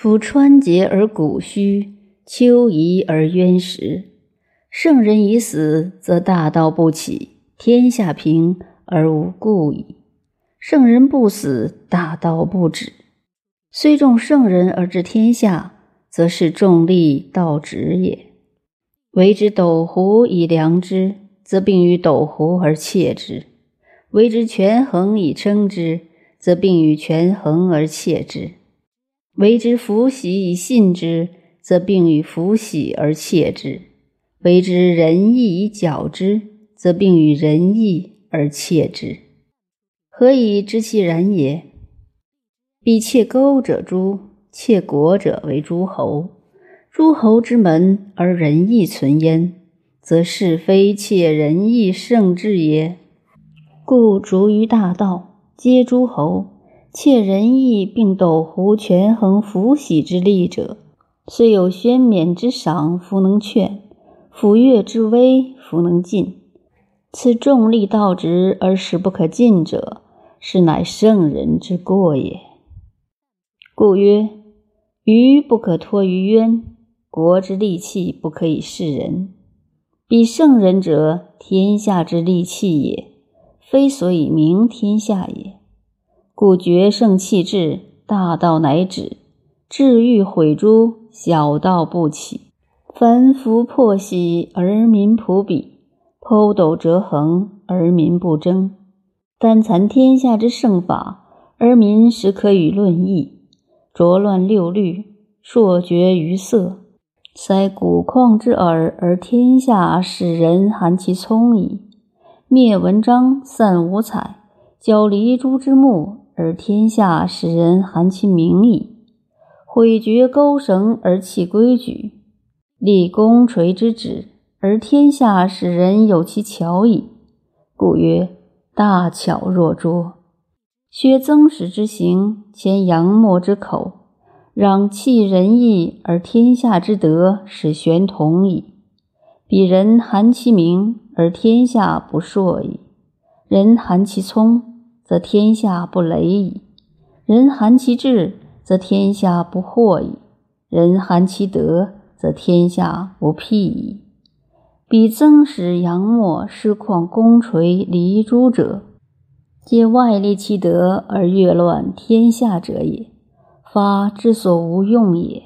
夫川节而谷虚，丘夷而渊实。圣人已死，则大道不起，天下平而无故矣。圣人不死，大道不止。虽重圣人而治天下，则是重利道止也。为之斗狐以量之，则并于斗狐而窃之；为之权衡以称之，则并于权衡而窃之；为之福喜以信之，则并于福喜而窃之；为之仁义以矫之，则并于仁义而窃之。何以知其然也？彼窃钩者诛，窃国者为诸侯。诸侯之门而仁义存焉，则是非窃仁义圣治也。故逐于大道，皆诸侯；窃仁义并斗狐权衡福喜之利者，虽有宣冕之赏，弗能劝；抚乐之威，弗能进。此重利道直而使不可进者，是乃圣人之过也。故曰：鱼不可脱于渊。国之利器不可以示人，彼圣人者，天下之利器也，非所以明天下也。故决胜气至，大道乃止；至欲毁诸，小道不起。凡夫破喜而民普鄙，剖斗折衡而民不争。但残天下之圣法，而民实可与论议；浊乱六律，朔绝于色。塞古旷之耳，而天下使人含其聪矣；灭文章，散五彩，交离珠之目，而天下使人含其名矣；毁绝钩绳而弃规矩，立功垂之旨，而天下使人有其巧矣。故曰：大巧若拙。削曾史之行，牵杨墨之口。攘弃仁义而天下之德，使玄同矣。彼人含其名而天下不硕矣；人含其聪，则天下不雷矣；人含其智，则天下不惑矣；人含其德，则天下不辟矣。彼曾使杨墨失旷功垂离诸者，皆外利其德而越乱天下者也。发之所无用也。